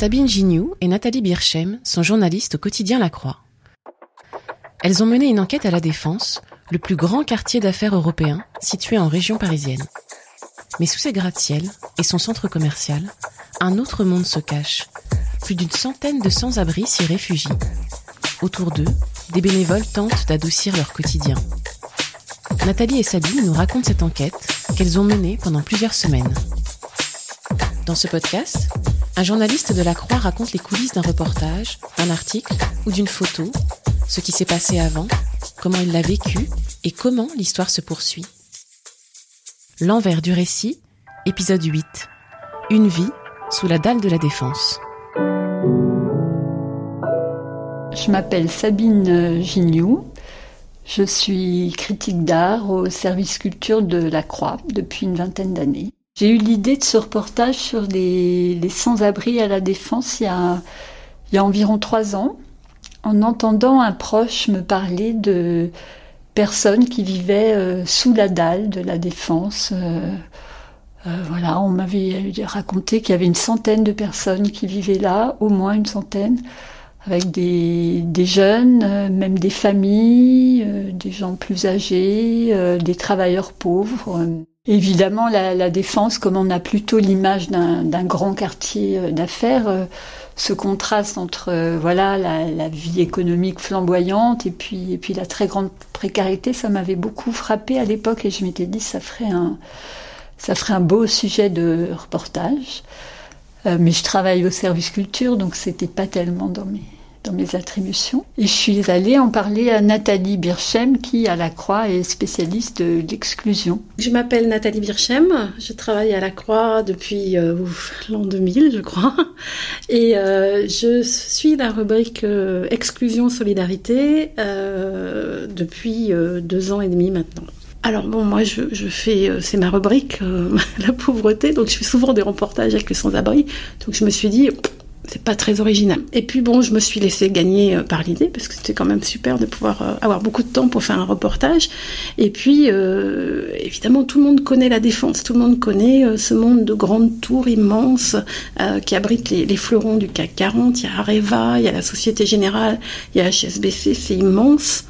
Sabine Gignoux et Nathalie Birchem sont journalistes au quotidien La Croix. Elles ont mené une enquête à la Défense, le plus grand quartier d'affaires européen situé en région parisienne. Mais sous ses gratte-ciel et son centre commercial, un autre monde se cache. Plus d'une centaine de sans-abri s'y réfugient. Autour d'eux, des bénévoles tentent d'adoucir leur quotidien. Nathalie et Sabine nous racontent cette enquête qu'elles ont menée pendant plusieurs semaines. Dans ce podcast, un journaliste de la Croix raconte les coulisses d'un reportage, d'un article ou d'une photo, ce qui s'est passé avant, comment il l'a vécu et comment l'histoire se poursuit. L'envers du récit, épisode 8. Une vie sous la dalle de la défense. Je m'appelle Sabine Gignoux. Je suis critique d'art au service culture de la Croix depuis une vingtaine d'années. J'ai eu l'idée de ce reportage sur les, sans-abri à la Défense il y, a, il y a environ trois ans, en entendant un proche me parler de personnes qui vivaient euh, sous la dalle de la Défense. Euh, euh, voilà, on m'avait raconté qu'il y avait une centaine de personnes qui vivaient là, au moins une centaine, avec des, des jeunes, même des familles, des gens plus âgés, des travailleurs pauvres. Évidemment, la, défense, comme on a plutôt l'image d'un grand quartier euh, d'affaires, euh, ce contraste entre euh, voilà la, vie économique flamboyante et puis et puis la très grande précarité, ça m'avait beaucoup frappé à l'époque et je m'étais dit ça ferait un ça ferait un beau sujet de reportage. mais je travaille au service culture, donc c'était pas tellement dans mes dans mes attributions. Et je suis allée en parler à Nathalie Birchem, qui à la Croix est spécialiste de l'exclusion. Je m'appelle Nathalie Birchem, je travaille à la Croix depuis euh, l'an 2000, je crois, et euh, je suis la rubrique euh, exclusion solidarité depuis deux ans et demi maintenant. Alors bon, moi je, je fais, c'est ma rubrique, la pauvreté, donc je fais souvent des reportages avec les sans-abri, donc je me suis dit, c'est pas très original. Et puis bon, je me suis laissé gagner euh, par l'idée parce que c'était quand même super de pouvoir euh, avoir beaucoup de temps pour faire un reportage. Et puis euh, évidemment, tout le monde connaît la défense, tout le monde connaît ce monde de grandes tours immenses qui abritent les, fleurons du CAC 40. Il y a Areva, il y a la Société Générale, il y a HSBC, c'est immense.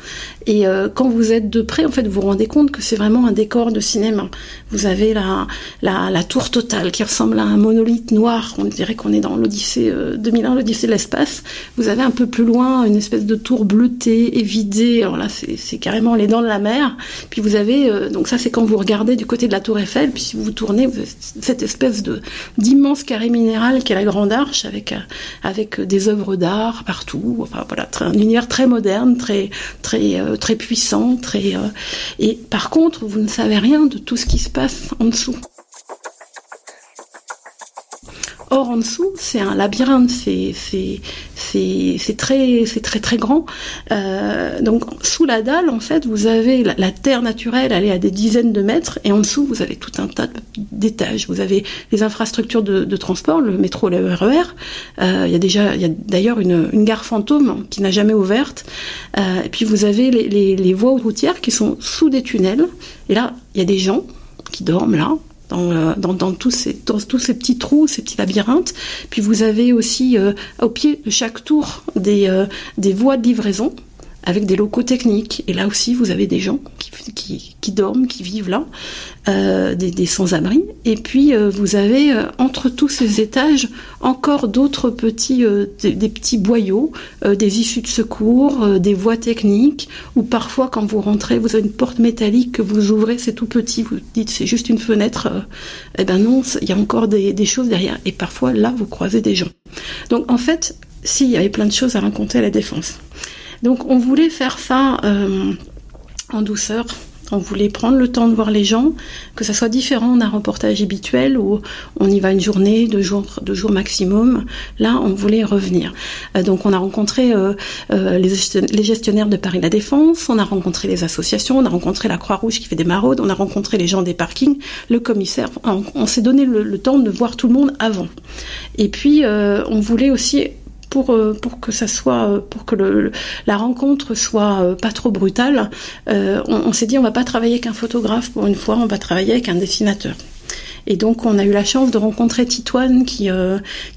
Et quand vous êtes de près, en fait, vous vous rendez compte que c'est vraiment un décor de cinéma. Vous avez la, la, la tour totale qui ressemble à un monolithe noir. On dirait qu'on est dans l'Odyssée 2001, l'Odyssée de l'espace, vous avez un peu plus loin une espèce de tour bleutée, évidée. Alors là, c'est carrément les dents de la mer. Puis vous avez, euh, donc ça, c'est quand vous regardez du côté de la Tour Eiffel. Puis si vous tournez, vous cette espèce d'immense carré minéral qui est la Grande Arche, avec euh, avec des œuvres d'art partout. Enfin voilà, un univers très moderne, très très euh, très puissant, très. et par contre, vous ne savez rien de tout ce qui se passe en dessous. Or en dessous, c'est un labyrinthe, c'est c'est très très grand. Euh, donc sous la dalle, en fait, vous avez la, terre naturelle, elle est à des dizaines de mètres, et en dessous, vous avez tout un tas d'étages. Vous avez les infrastructures de, transport, le métro, le RER. E euh, il y a déjà, il y a d'ailleurs une, gare fantôme qui n'a jamais ouverte. Euh, et puis vous avez les voies routières qui sont sous des tunnels. Et là, il y a des gens qui dorment là, euh, dans, dans, tous ces, tous ces petits trous, ces petits labyrinthes. Puis vous avez aussi euh, au pied de chaque tour des, euh, des voies de livraison avec des locaux techniques. Et là aussi, vous avez des gens qui, qui, qui dorment, qui vivent là, euh, des, des sans-abri. Et puis, euh, vous avez euh, entre tous ces étages encore d'autres petits, euh, des, petits boyaux, des issues de secours, des voies techniques, ou parfois, quand vous rentrez, vous avez une porte métallique que vous ouvrez, c'est tout petit, vous dites c'est juste une fenêtre. eh ben non, il y a encore des, des choses derrière. Et parfois, là, vous croisez des gens. Donc, en fait, s'il y avait plein de choses à raconter à la défense. Donc on voulait faire ça en douceur, on voulait prendre le temps de voir les gens, que ça soit différent d'un reportage habituel où on y va une journée, deux jours, deux jours maximum. Là, on voulait revenir. Euh, donc, on a rencontré euh, euh, les, gestionnaires de Paris La Défense, on a rencontré les associations, on a rencontré la Croix-Rouge qui fait des maraudes, on a rencontré les gens des parkings, le commissaire. On, s'est donné le, temps de voir tout le monde avant. Et puis, on voulait aussi pour euh, pour que ça soit euh, pour que le, la rencontre soit euh, pas trop brutale, on, s'est dit on va pas travailler qu'un photographe pour une fois, on va travailler avec un dessinateur. Et donc on a eu la chance de rencontrer Titoine qui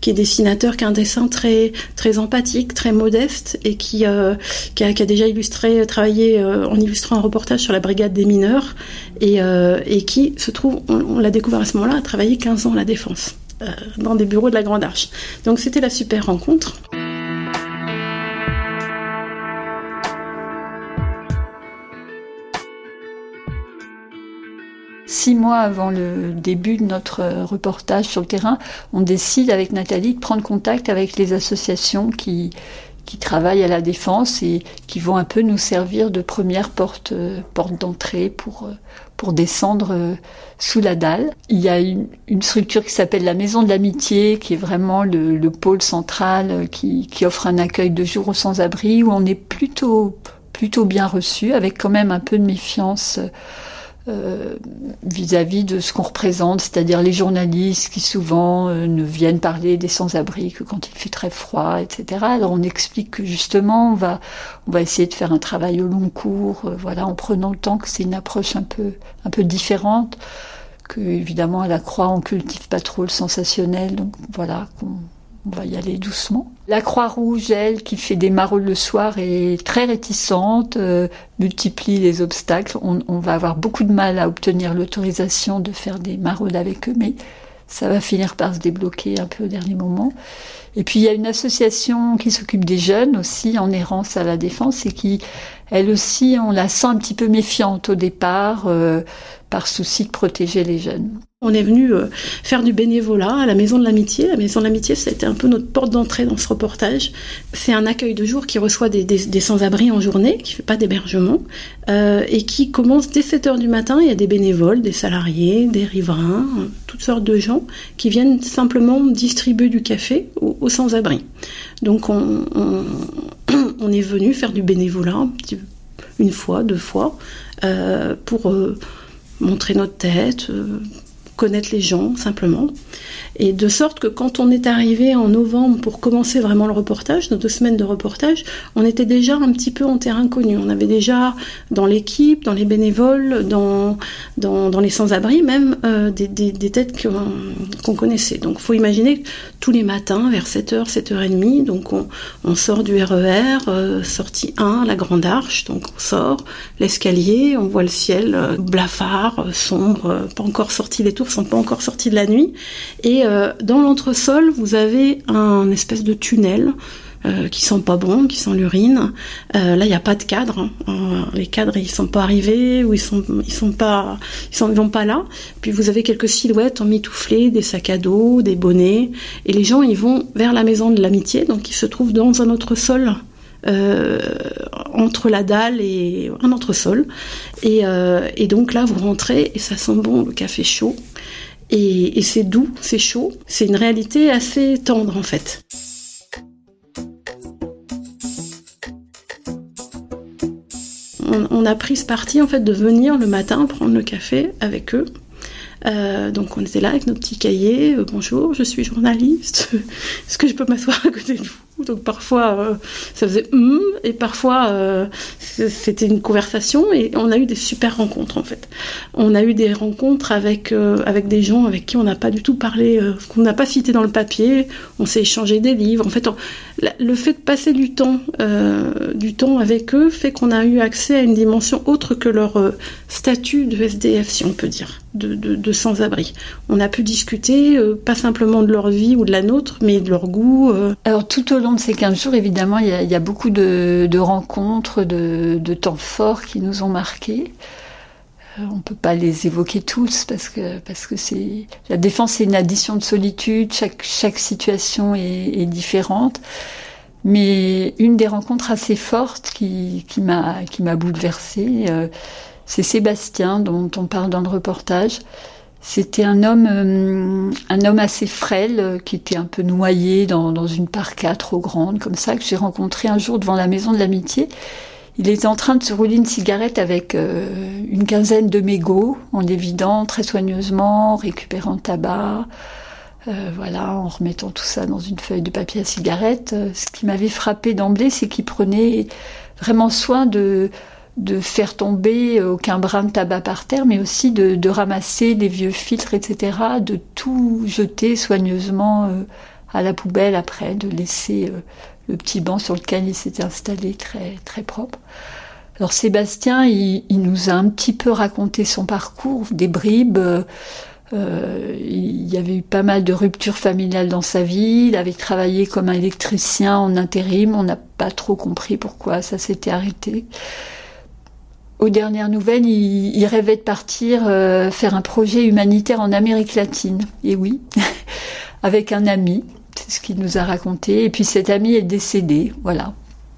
qui est dessinateur, qui a un dessin très très empathique, très modeste et qui qui, a, qui, a, déjà illustré, travaillé en illustrant un reportage sur la brigade des mineurs et et qui se trouve, on, on l'a découvert à ce moment-là, a travaillé 15 ans à la défense. Euh, dans des bureaux de la Grande Arche. Donc c'était la super rencontre. Six mois avant le début de notre reportage sur le terrain, on décide avec Nathalie de prendre contact avec les associations qui, qui travaillent à la défense et qui vont un peu nous servir de première porte, euh, porte d'entrée pour, euh, pour descendre euh, sous la dalle. Il y a une, structure qui s'appelle la Maison de l'Amitié, qui est vraiment le, le pôle central qui, qui, offre un accueil de jour aux sans-abri, où on est plutôt, plutôt bien reçu, avec quand même un peu de méfiance euh, vis-à-vis de ce qu'on représente, c'est-à-dire les journalistes qui souvent euh, ne viennent parler des sans-abri que quand il fait très froid, etc. Alors on explique que justement on va on va essayer de faire un travail au long cours, euh, voilà, en prenant le temps que c'est une approche un peu un peu différente, que évidemment à la Croix on cultive pas trop le sensationnel, donc voilà on va y aller doucement. La Croix-Rouge, elle, qui fait des maraudes le soir, est très réticente, euh, multiplie les obstacles. On, va avoir beaucoup de mal à obtenir l'autorisation de faire des maraudes avec eux, mais ça va finir par se débloquer un peu au dernier moment. Et puis il y a une association qui s'occupe des jeunes aussi en errance à la défense et qui, elle aussi, on la sent un petit peu méfiante au départ euh, par souci de protéger les jeunes. On est venu euh, faire du bénévolat à la Maison de l'Amitié. La Maison de l'Amitié, ça a été un peu notre porte d'entrée dans ce reportage. C'est un accueil de jour qui reçoit des, sans-abri en journée, qui fait pas d'hébergement, euh, et qui commence dès 7 heures du matin. Il y a des bénévoles, des salariés, des riverains, toutes sortes de gens qui viennent simplement distribuer du café aux, sans-abri. Donc on, on, est venu faire du bénévolat une fois, deux fois, euh, pour montrer notre tête, connaître les gens simplement. Et de sorte que quand on est arrivé en novembre pour commencer vraiment le reportage, nos deux semaines de reportage, on était déjà un petit peu en terrain connu. On avait déjà dans l'équipe, dans les bénévoles, dans, dans, les sans-abri même, euh, des, des, têtes qu'on connaissait. Donc il faut imaginer que tous les matins, vers 7h, 7h30, donc on, sort du RER, e euh, sortie 1, la Grande Arche, donc on sort l'escalier, on voit le ciel euh, blafard, sombre, pas encore sorti, les tours sont pas encore sortis de la nuit. Et euh, dans l'entresol, vous avez un espèce de tunnel euh, qui sent pas bon, qui sent l'urine. Euh, là, il n'y a pas de cadre. Hein. les cadres, ils sont pas arrivés ou ils sont, ils sont pas, ils vont pas là. Puis vous avez quelques silhouettes en mitouflé, des sacs à dos, des bonnets, et les gens, ils vont vers la maison de l'amitié, donc ils se trouvent dans un autre sol. entre la dalle et un entresol. Et, et donc là, vous rentrez et ça sent bon le café chaud. Et, c'est doux, c'est chaud, c'est une réalité assez tendre en fait. On, a pris ce parti en fait de venir le matin prendre le café avec eux. Euh, donc on était là avec nos petits cahiers. Euh, bonjour, je suis journaliste. Est-ce que je peux m'asseoir à côté de vous? Donc parfois euh, ça faisait hum et parfois c'était une conversation et on a eu des super rencontres en fait. On a eu des rencontres avec avec des gens avec qui on n'a pas du tout parlé, qu'on n'a pas cité dans le papier. On s'est échangé des livres. En fait, le fait de passer du temps du temps avec eux fait qu'on a eu accès à une dimension autre que leur statut de SDF si on peut dire, de, de, sans-abri. On a pu discuter pas simplement de leur vie ou de la nôtre, mais de leur goût. Alors tout au long de ces 15 jours, évidemment, il y a, beaucoup de, rencontres, de, temps forts qui nous ont marqués. Euh, on ne peut pas les évoquer tous parce que parce que c'est la défense c'est une addition de solitude. Chaque chaque situation est, différente. Mais une des rencontres assez fortes qui, qui m'a bouleversée, euh, c'est Sébastien dont on parle dans le reportage. C'était un homme, euh, un homme assez frêle euh, qui était un peu noyé dans, dans une parka trop grande, comme ça que j'ai rencontré un jour devant la maison de l'amitié. Il était en train de se rouler une cigarette avec une quinzaine de mégots, en les vidant très soigneusement, récupérant le tabac, euh, voilà, en remettant tout ça dans une feuille de papier à cigarette. Euh, ce qui m'avait frappé d'emblée, c'est qu'il prenait vraiment soin de, de faire tomber aucun brin de tabac par terre, mais aussi de, ramasser les vieux filtres, etc., de tout jeter soigneusement euh, à la poubelle après, de laisser le petit banc sur lequel il s'était installé très, très propre. Alors Sébastien, il, nous a un petit peu raconté son parcours, des bribes. Euh, il y avait eu pas mal de ruptures familiales dans sa vie. Il avait travaillé comme électricien en intérim. On n'a pas trop compris pourquoi ça s'était arrêté. Aux dernières nouvelles, il, rêvait de partir euh, faire un projet humanitaire en Amérique latine. Et oui, avec un ami. C'est ce qu'il nous a raconté. Et puis cet ami est décédé. Voilà.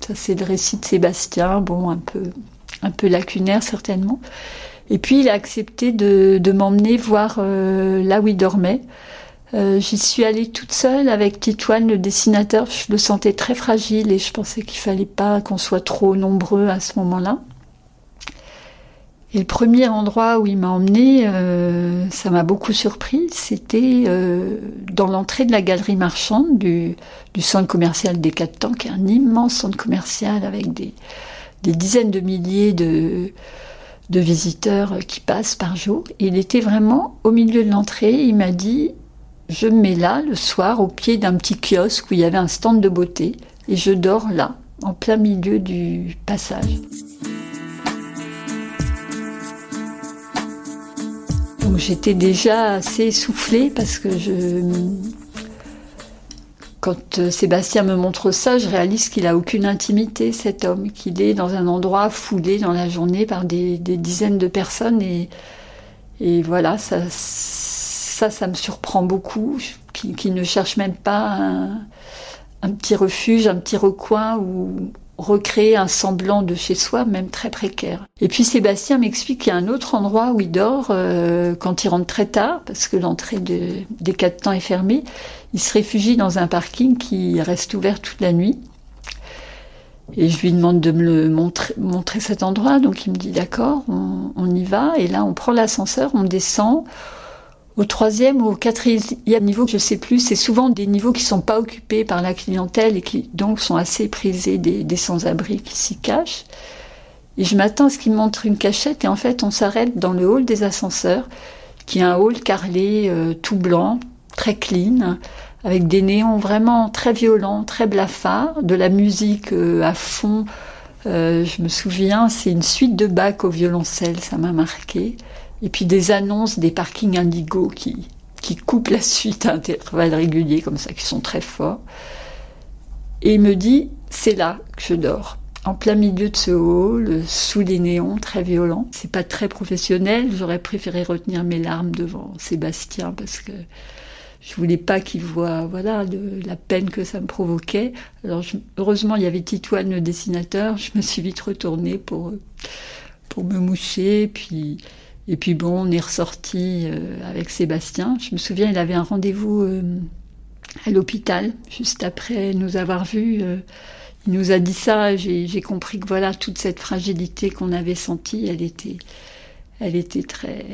Ça, c'est le récit de Sébastien. Bon, un peu, un peu lacunaire certainement. Et puis il a accepté de, de m'emmener voir euh, là où il dormait. Euh, J'y suis allée toute seule avec Titoine, le dessinateur. Je le sentais très fragile et je pensais qu'il fallait pas qu'on soit trop nombreux à ce moment-là. Et le premier endroit où il m'a emmené, euh, ça m'a beaucoup surpris. C'était euh, dans l'entrée de la galerie marchande du, centre commercial des Quatre Temps, qui est un immense centre commercial avec des, dizaines de milliers de de visiteurs qui passent par jour. Il était vraiment au milieu de l'entrée. Il m'a dit Je me mets là le soir au pied d'un petit kiosque où il y avait un stand de beauté et je dors là, en plein milieu du passage. Donc j'étais déjà assez essoufflée parce que je quand euh, Sébastien me montre ça, je réalise qu'il a aucune intimité, cet homme, qu'il est dans un endroit foulé dans la journée par des, dizaines de personnes. Et, voilà, ça, ça, me surprend beaucoup, qu'il ne cherche même pas un, un, petit refuge, un petit recoin où, recréer un semblant de chez soi, même très précaire. Et puis Sébastien m'explique qu'il y a un autre endroit où il dort euh, quand il rentre très tard, parce que l'entrée des quatre temps est fermée. Il se réfugie dans un parking qui reste ouvert toute la nuit. Et je lui demande de me le montrer, montrer cet endroit, donc il me dit d'accord, on, on y va. Et là, on prend l'ascenseur, on descend au troisième ou au quatrième niveau, je sais plus, c'est souvent des niveaux qui sont pas occupés par la clientèle et qui donc sont assez prisés des, sans-abri qui s'y cachent. Et je m'attends à ce qu'il montre une cachette et en fait on s'arrête dans le hall des ascenseurs, qui est un hall carrelé euh, tout blanc, très clean, avec des néons vraiment très violents, très blafards, de la musique euh, à fond. Euh, je me souviens, c'est une suite de bacs au violoncelle, ça m'a marqué et puis des annonces des parkings Indigo qui, qui coupent la suite à intervalles réguliers, comme ça, qui sont très forts. Et il me dit, c'est là que je dors. En plein milieu de ce hall, sous les néons très violents. C'est pas très professionnel. J'aurais préféré retenir mes larmes devant Sébastien parce que je voulais pas qu'il voit, voilà, la peine que ça me provoquait. Alors, heureusement, il y avait Titoine, le dessinateur. Je me suis vite retournée pour, pour me moucher. Puis, et puis bon, on est ressorti euh, avec Sébastien. Je me souviens, il avait un rendez-vous euh, à l'hôpital juste après nous avoir vus. Euh, il nous a dit ça. J'ai compris que voilà, toute cette fragilité qu'on avait sentie, elle était, elle était très,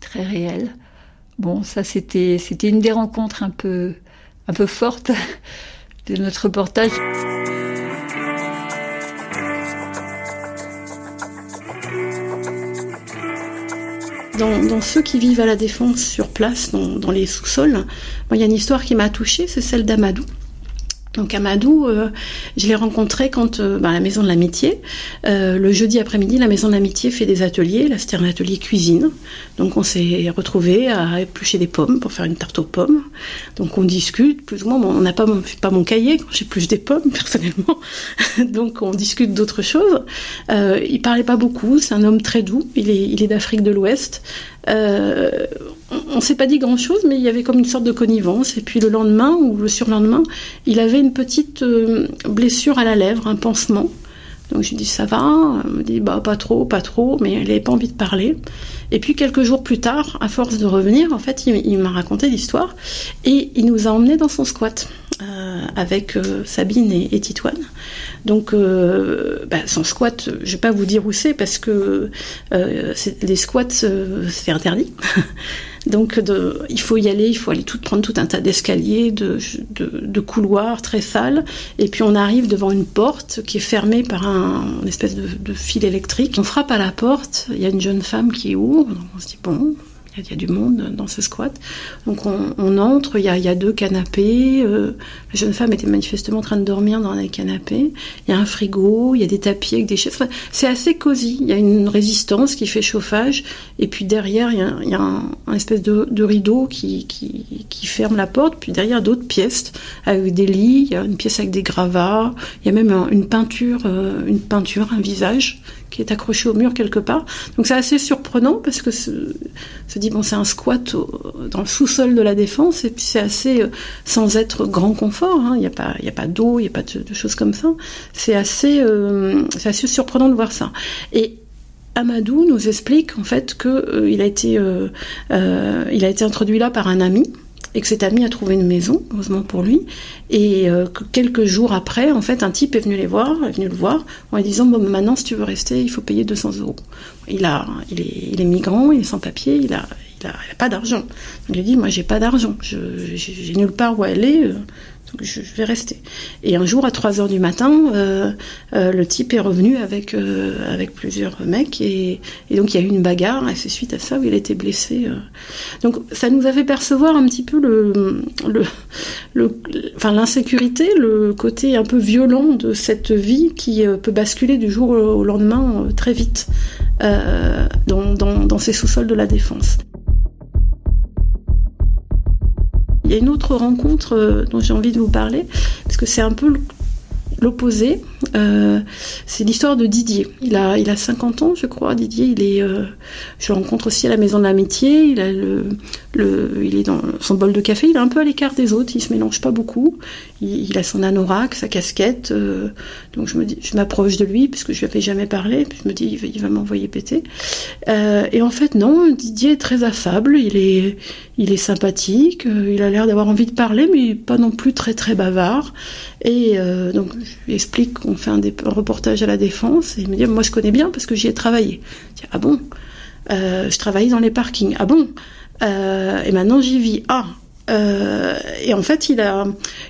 très réelle. Bon, ça c'était, c'était une des rencontres un peu, un peu fortes de notre reportage. Dans, ceux qui vivent à la défense sur place, dans, les sous-sols, il y a une histoire qui m'a touchée, c'est celle d'Amadou. Donc Amadou, euh, je l'ai rencontré quand euh, à la Maison de l'Amitié. Euh, le jeudi après-midi, la Maison de l'Amitié fait des ateliers. Là, c'était un atelier cuisine. Donc on s'est retrouvés à éplucher des pommes pour faire une tarte aux pommes. Donc on discute, plus ou moins. on n'a pas, mon, cahier quand j'épluche des pommes, personnellement. Donc on discute d'autres choses. Il parlait pas beaucoup. C'est un homme très doux. Il est d'Afrique de l'Ouest. Euh, on s'est pas dit grand chose, mais il y avait comme une sorte de connivence. Et puis le lendemain ou le surlendemain, il avait une petite euh, blessure à la lèvre, un pansement. Donc je lui dis ça va, elle me dit bah pas trop, pas trop, mais elle n'avait pas envie de parler. Et puis quelques jours plus tard, à force de revenir, en fait, il, m'a raconté l'histoire et il nous a emmenés dans son squat euh, avec Sabine et, et, Titoine. Donc euh, bah, son squat, je vais pas vous dire où c'est parce que les squats c'est interdit. Donc de, il faut y aller, il faut aller tout, prendre tout un tas d'escaliers, de, de, couloirs très sales, et puis on arrive devant une porte qui est fermée par un une espèce de, fil électrique. On frappe à la porte, il y a une jeune femme qui ouvre, on se dit bon, il y, a du monde dans ce squat. Donc on, entre, il y, a, deux canapés. Euh, la jeune femme était manifestement en train de dormir dans les canapés. Il y a un frigo, il y a des tapis avec des chaises. c'est assez cosy. Il y a une résistance qui fait chauffage. Et puis derrière, il y a, un, espèce de, rideau qui, ferme la porte. Puis derrière, d'autres pièces avec des lits. Il y a une pièce avec des gravats. Il y a même une peinture, euh, une peinture, un visage qui est accroché au mur quelque part. Donc c'est assez surprenant parce que se bon c'est un squat dans le sous-sol de la défense et puis c'est assez euh, sans être grand confort. Hein. Il n'y a pas il a pas d'eau, il n'y a pas de, choses comme ça. C'est assez euh, c'est assez surprenant de voir ça. Et Amadou nous explique en fait que euh, il a été il a été introduit là par un ami et que cet ami a trouvé une maison, heureusement pour lui, et euh, que quelques jours après, en fait, un type est venu les voir, est venu le voir, en lui disant bon, maintenant, si tu veux rester, il faut payer 200 euros. Il a, il est, migrant, il est sans papier, il a, il a, pas d'argent. Il lui dit moi, j'ai pas d'argent, j'ai nulle part où aller. Je, vais rester. Et un jour, à 3 heures du matin, euh, euh, le type est revenu avec, euh, avec plusieurs mecs, et, donc il y a eu une bagarre, et c'est suite à ça où il a été blessé. Donc ça nous a fait percevoir un petit peu le, enfin, l'insécurité, le côté un peu violent de cette vie qui peut basculer du jour au lendemain très vite dans, dans ces sous-sols de la défense. Une autre rencontre euh, dont j'ai envie de vous parler, parce que c'est un peu l'opposé. Euh, c'est l'histoire de Didier. Il a, il a 50 ans, je crois. Didier, il est, euh, je le rencontre aussi à la Maison de l'Amitié. Il il est dans son bol de café. Il est un peu à l'écart des autres. Il se mélange pas beaucoup. Il, a son anorak, sa casquette. Euh, donc je me dis, je m'approche de lui puisque je lui avais jamais parlé. Puis je me dis, il va, m'envoyer péter. Euh, et en fait, non. Didier est très affable. Il est, il est sympathique. Euh, il a l'air d'avoir envie de parler, mais pas non plus très très bavard. Et donc je lui explique qu'on fait un, reportage à la défense. Et il me dit, moi je connais bien parce que j'y ai travaillé. Je dis, ah bon? Je travaillais dans les parkings. Ah bon? Et maintenant j'y vis. Ah euh, et en fait, il a,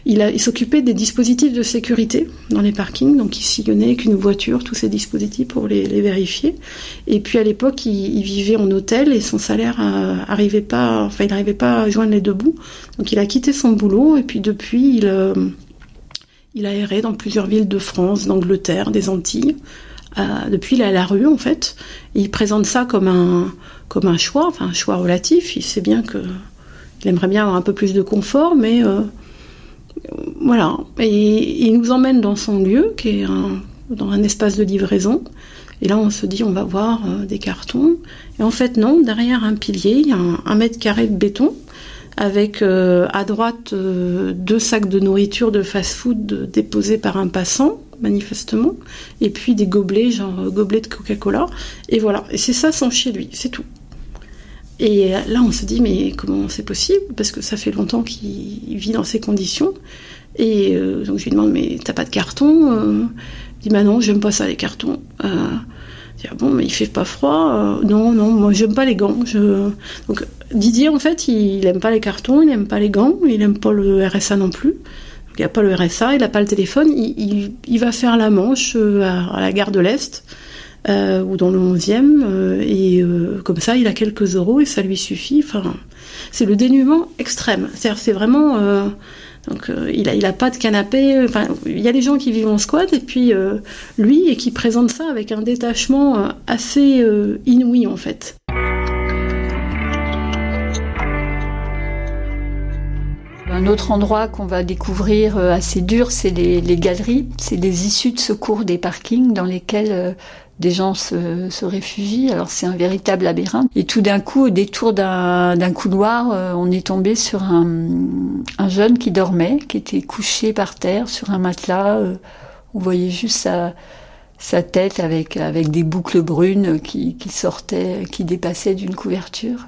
il a, il s'occupait des dispositifs de sécurité dans les parkings, donc il sillonnait avec une voiture tous ces dispositifs pour les, les vérifier. Et puis à l'époque, il, il, vivait en hôtel et son salaire euh, arrivait pas, enfin il n'arrivait pas à joindre les deux bouts. Donc il a quitté son boulot et puis depuis, il, euh, il a erré dans plusieurs villes de France, d'Angleterre, des Antilles. Euh, depuis, il est à la rue en fait. il présente ça comme un, comme un choix, enfin un choix relatif. Il sait bien que il aimerait bien avoir un peu plus de confort, mais euh, voilà. Et il nous emmène dans son lieu, qui est un, dans un espace de livraison. Et là, on se dit, on va voir euh, des cartons. Et en fait, non, derrière un pilier, il y a un, mètre carré de béton, avec euh, à droite deux sacs de nourriture de fast-food déposés par un passant, manifestement, et puis des gobelets, genre gobelets de Coca-Cola. Et voilà. Et c'est ça son chez lui, c'est tout. Et là, on se dit, mais comment c'est possible? Parce que ça fait longtemps qu'il vit dans ces conditions. Et euh, donc, je lui demande, mais t'as pas de carton? Euh, Il dit, bah non, j'aime pas ça, les cartons. Euh, je dis, ah bon, mais il fait pas froid? Euh, Non, non, moi, j'aime pas les gants. Donc, Didier, en fait, il aime pas les cartons, il aime pas les gants, il aime pas le RSA non plus. Il n'a pas le RSA, il n'a pas le téléphone. Il, il, il, va faire la manche à la gare de l'Est. Euh, ou dans le 11e, euh, et euh, comme ça, il a quelques euros et ça lui suffit. Enfin, c'est le dénuement extrême. C'est-à-dire, c'est vraiment. donc, il a, il a pas de canapé. Enfin, il y a des gens qui vivent en squat et puis lui et qui présente ça avec un détachement assez inouï en fait. Un autre endroit qu'on va découvrir assez dur, c'est les, galeries. C'est des issues de secours des parkings dans lesquels des gens se, réfugient. Alors c'est un véritable labyrinthe. Et tout d'un coup, au détour d'un couloir, euh, on est tombé sur un, un, jeune qui dormait, qui était couché par terre sur un matelas. Euh, on voyait juste sa, tête avec, des boucles brunes qui, sortaient, qui dépassaient d'une couverture.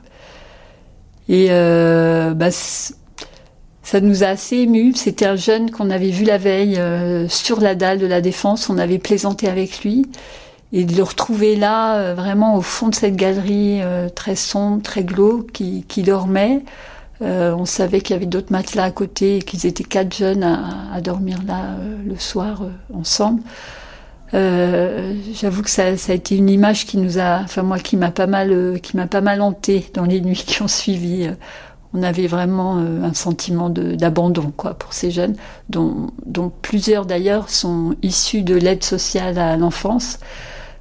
Et euh, bah, ça nous a assez émus. C'était un jeune qu'on avait vu la veille euh, sur la dalle de la Défense. On avait plaisanté avec lui et de le retrouver là, euh, vraiment au fond de cette galerie euh, très sombre, très glauque, qui, dormait. On savait qu'il y avait d'autres matelas à côté et qu'ils étaient quatre jeunes à, dormir là le soir ensemble. J'avoue que ça, a été une image qui nous a, enfin moi, qui m'a pas mal, qui pas mal hanté dans les nuits qui ont suivi. On avait vraiment un sentiment d'abandon, quoi, pour ces jeunes, dont, plusieurs d'ailleurs sont issus de l'aide sociale à l'enfance.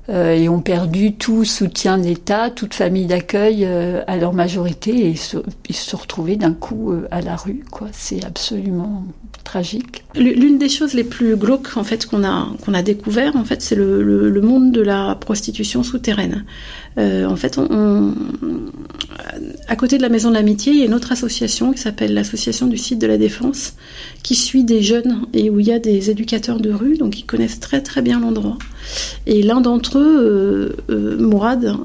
Euh, et ont perdu tout soutien de l'État, toute famille d'accueil euh, à leur majorité et se, ils se retrouvés d'un coup euh, à la rue. Quoi. C'est absolument tragique. L'une des choses les plus glauques en fait qu'on a découvert en fait c'est le, monde de la prostitution souterraine. Euh, en fait, à côté de la Maison de l'Amitié, il y a une autre association qui s'appelle l'association du site de la Défense, qui suit des jeunes et où il y a des éducateurs de rue, donc ils connaissent très très bien l'endroit. Et l'un d'entre eux, euh, euh, Mourad,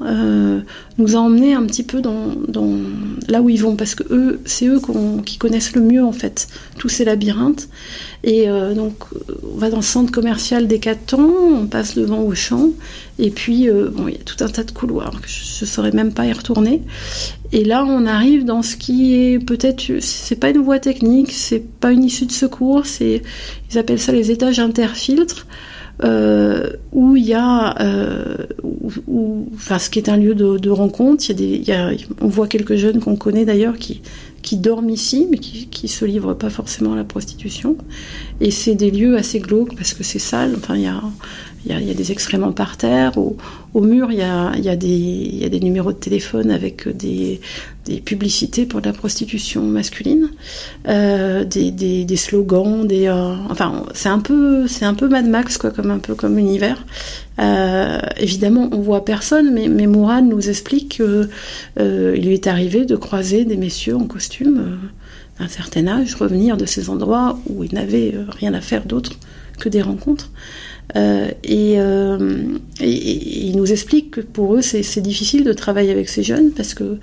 nous a emmené un petit peu là où ils vont, parce que c'est eux qui connaissent le mieux en fait tous ces labyrinthes. Et donc, on va dans le centre commercial des Catons, on passe devant Auchan, et puis bon, il y a tout un tas de couloirs que je ne saurais même pas y retourner. Et là, on arrive dans ce qui est peut-être, c'est pas une voie technique, c'est pas une issue de secours, c'est, ils appellent ça les étages interfiltres. Euh, où il y a, euh, enfin, ce qui est un lieu de, rencontre. Il y a on voit quelques jeunes qu'on connaît d'ailleurs qui, qui dorment ici, mais qui, qui se livrent pas forcément à la prostitution. Et c'est des lieux assez glauques parce que c'est sale. Enfin, il y a, il y, a, des excréments par terre. Au, mur, il y, a, des, numéros de téléphone avec des, publicités pour la prostitution masculine, euh, des, slogans, des, euh, enfin, c'est un peu, c'est un peu Mad Max quoi, comme un peu comme univers. Euh, évidemment, on voit personne, mais, mais Mourad nous explique qu'il lui est arrivé de croiser des messieurs en costume d'un certain âge revenir de ces endroits où ils n'avaient rien à faire d'autre que des rencontres. Euh, et, euh, et, et, il nous explique que pour eux c'est difficile de travailler avec ces jeunes parce que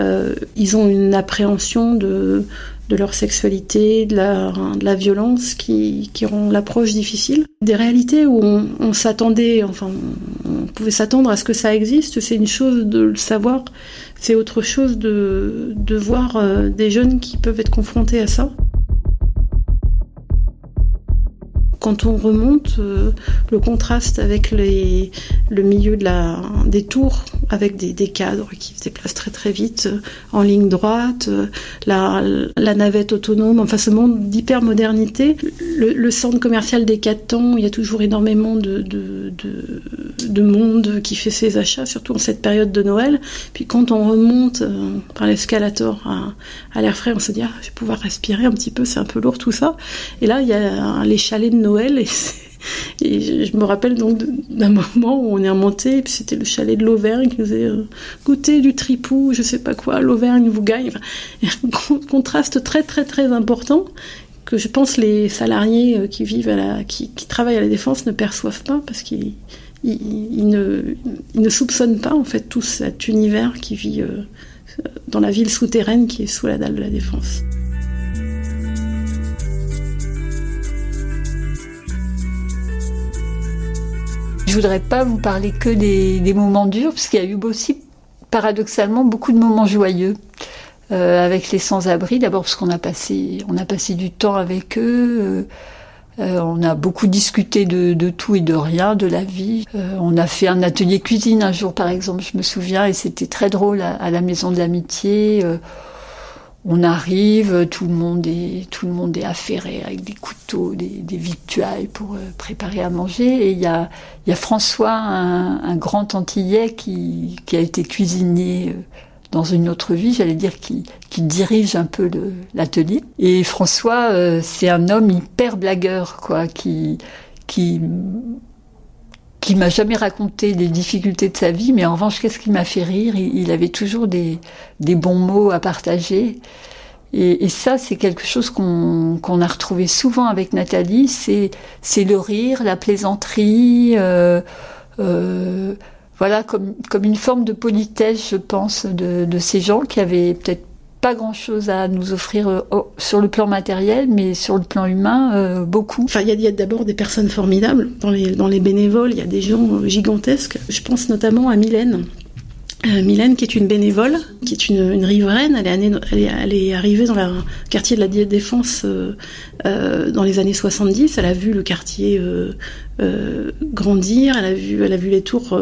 euh, ils ont une appréhension de, de leur sexualité, de la, de la violence qui, qui rend l'approche difficile. Des réalités où on, on s'attendait, enfin on pouvait s'attendre à ce que ça existe, c'est une chose de le savoir, c'est autre chose de, de voir euh, des jeunes qui peuvent être confrontés à ça. Quand on remonte, euh, le contraste avec les, le milieu de la, des tours, avec des, cadres qui se déplacent très très vite, euh, en ligne droite, euh, la, navette autonome, enfin ce monde d'hypermodernité. Le, le, centre commercial des temps, il y a toujours énormément de, de, de, de, monde qui fait ses achats, surtout en cette période de Noël. Puis quand on remonte par l'escalator à, à l'air frais, on se dit, ah, je vais pouvoir respirer un petit peu, c'est un peu lourd tout ça. Et là, il y a les chalets de Noël Et, je me rappelle donc d'un moment où on est remonté et puis c'était le chalet de l'Auvergne qui nous a goûté du tripou, je sais pas quoi, l'Auvergne vous gagne. Un contraste très très très important que je pense les salariés euh, qui vivent qui, travaillent à la défense ne perçoivent pas parce qu'ils ils, ils ne, ne soupçonnent pas en fait tout cet univers qui vit euh, dans la ville souterraine qui est sous la dalle de la défense. Je voudrais pas vous parler que des, moments durs, parce qu'il y a eu aussi, paradoxalement, beaucoup de moments joyeux. Euh, avec les sans-abri, d'abord parce qu'on a passé, on a passé du temps avec eux. Euh, on a beaucoup discuté de, tout et de rien, de la vie. Euh, on a fait un atelier cuisine un jour, par exemple, je me souviens, et c'était très drôle à, à, la maison de l'amitié. On arrive, tout le monde est, tout le monde est affairé avec des couteaux, des, des victuailles pour euh, préparer à manger. Et il y a, il y a François, un, un grand antillais qui, qui, a été cuisinier euh, dans une autre vie, j'allais dire, qui, qui, dirige un peu l'atelier. Et François, euh, c'est un homme hyper blagueur, quoi, qui, qui qui m'a jamais raconté les difficultés de sa vie, mais en revanche, qu'est-ce qui m'a fait rire? Il, avait toujours des, des bons mots à partager. Et, ça, c'est quelque chose qu'on a retrouvé souvent avec Nathalie, c'est le rire, la plaisanterie, euh, euh, voilà, comme, comme une forme de politesse, je pense, de, de ces gens qui avaient peut-être pas grand-chose à nous offrir euh, sur le plan matériel, mais sur le plan humain, euh, beaucoup. Enfin, il y a, d'abord des personnes formidables dans les, dans les bénévoles. Il y a des gens gigantesques. Je pense notamment à Mylène, euh, Mylène, qui est une bénévole, qui est une, une riveraine, elle est, arrivée dans le quartier de la Défense euh, euh, dans les années 70. Elle a vu le quartier euh, euh, grandir, elle a vu, les tours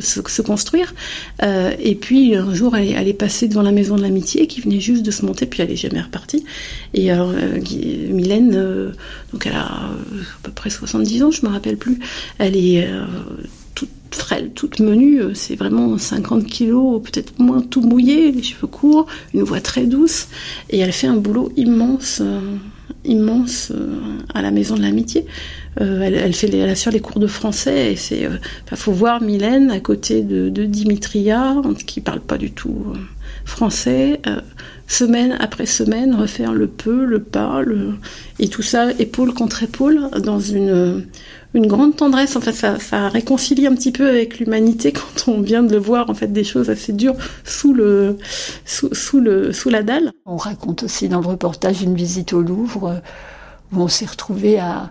se, se, construire. et puis un jour, elle elle est, passée devant la maison de l'amitié qui venait juste de se monter, puis elle est jamais repartie. Et alors, Mylène, donc elle a à peu près 70 ans, je me rappelle plus. Elle est frêle, toute menue, euh, c'est vraiment 50 kilos, peut-être moins tout mouillé, les cheveux courts, une voix très douce, et elle fait un boulot immense, euh, immense euh, à la Maison de l'Amitié. elle, fait elle assure les cours de français, et c'est, faut voir Mylène à côté de, de Dimitria, qui parle pas du tout français, semaine après semaine, refaire le peu, le pas, le... et tout ça épaule contre épaule dans une une grande tendresse. Enfin, ça, ça réconcilie un petit peu avec l'humanité quand on vient de le voir en fait des choses assez dures sous le sous, le sous la dalle. On raconte aussi dans le reportage une visite au Louvre euh, où on s'est retrouvé à,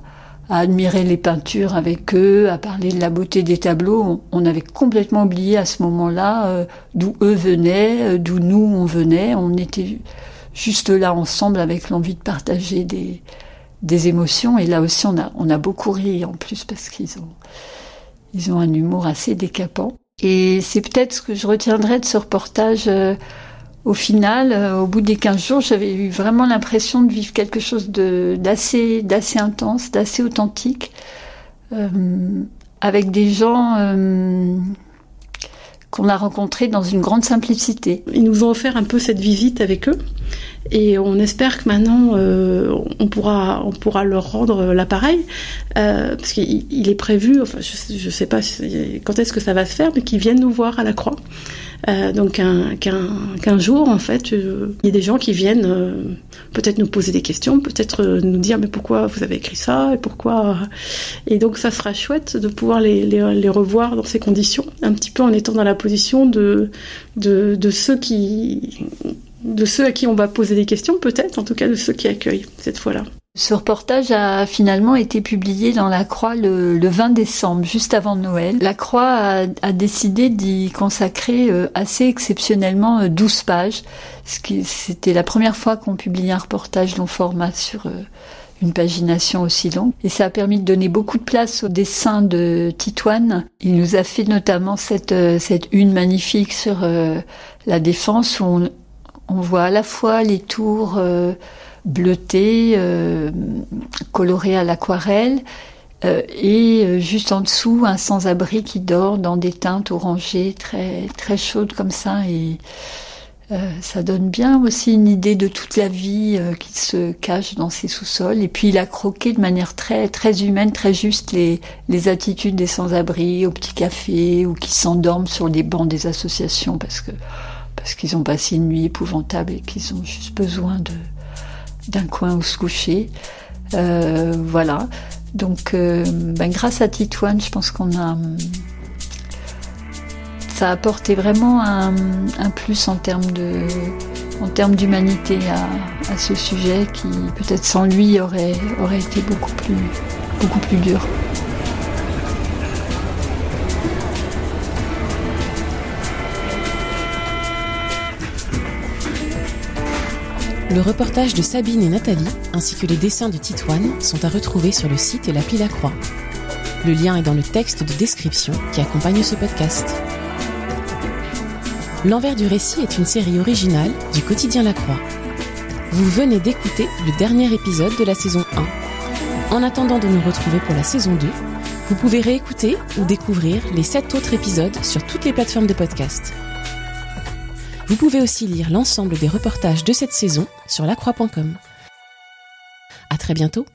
à admirer les peintures avec eux, à parler de la beauté des tableaux. On, avait complètement oublié à ce moment-là euh, d'où eux venaient, euh, d'où nous on venait. On était juste là ensemble avec l'envie de partager des, des émotions. Et là aussi, on a, on a beaucoup ri en plus parce qu'ils ont, ils ont un humour assez décapant. Et c'est peut-être ce que je retiendrai de ce reportage. Euh, au final, euh, au bout des 15 jours, j'avais eu vraiment l'impression de vivre quelque chose d'assez, intense, d'assez authentique, euh, avec des gens qu'on a rencontrés dans une grande simplicité. Ils nous ont offert un peu cette visite avec eux. Et on espère que maintenant euh, on pourra on pourra leur rendre l'appareil euh, parce qu'il est prévu. Enfin, je, je sais pas quand est-ce que ça va se faire, mais qu'ils viennent nous voir à la Croix. Euh, donc qu'un jour en fait, il y a des gens qui viennent peut-être nous poser des questions, peut-être nous dire mais pourquoi vous avez écrit ça et pourquoi. Et donc ça sera chouette de pouvoir les, les, les revoir dans ces conditions, un petit peu en étant dans la position de de, de ceux qui de ceux à qui on va poser des questions, peut-être, en tout cas de ceux qui accueillent cette fois-là. Ce reportage a finalement été publié dans La Croix le, 20 décembre, juste avant Noël. La Croix a, décidé d'y consacrer euh, assez exceptionnellement 12 euh, pages, ce qui c'était la première fois qu'on publiait un reportage long format sur euh, une pagination aussi longue. Et ça a permis de donner beaucoup de place au dessin de Titoine. Il nous a fait notamment cette, cette une magnifique sur la défense où on, on voit à la fois les tours euh, bleutées, euh, colorées à l'aquarelle, euh, et juste en dessous un sans-abri qui dort dans des teintes orangées très très chaudes comme ça et ça donne bien aussi une idée de toute la vie qui se cache dans ces sous-sols. Et puis il a croqué de manière très très humaine, très juste les, les attitudes des sans-abri au petit café ou qui s'endorment sur les bancs des associations parce que parce qu'ils ont passé une nuit épouvantable et qu'ils ont juste besoin d'un coin où se coucher. Euh, voilà. Donc, euh, ben, grâce à Titouane, je pense qu'on a ça a apporté vraiment un, plus en termes d'humanité à, ce sujet qui peut-être sans lui aurait été beaucoup plus dur. Le reportage de Sabine et Nathalie, ainsi que les dessins de Titoine, sont à retrouver sur le site et l'appli La Croix. Le lien est dans le texte de description qui accompagne ce podcast. L'envers du récit est une série originale du quotidien La Croix. Vous venez d'écouter le dernier épisode de la saison 1. En attendant de nous retrouver pour la saison 2, vous pouvez réécouter ou découvrir les 7 autres épisodes sur toutes les plateformes de podcast. Vous pouvez aussi lire l'ensemble des reportages de cette saison sur lacroix.com. À très bientôt!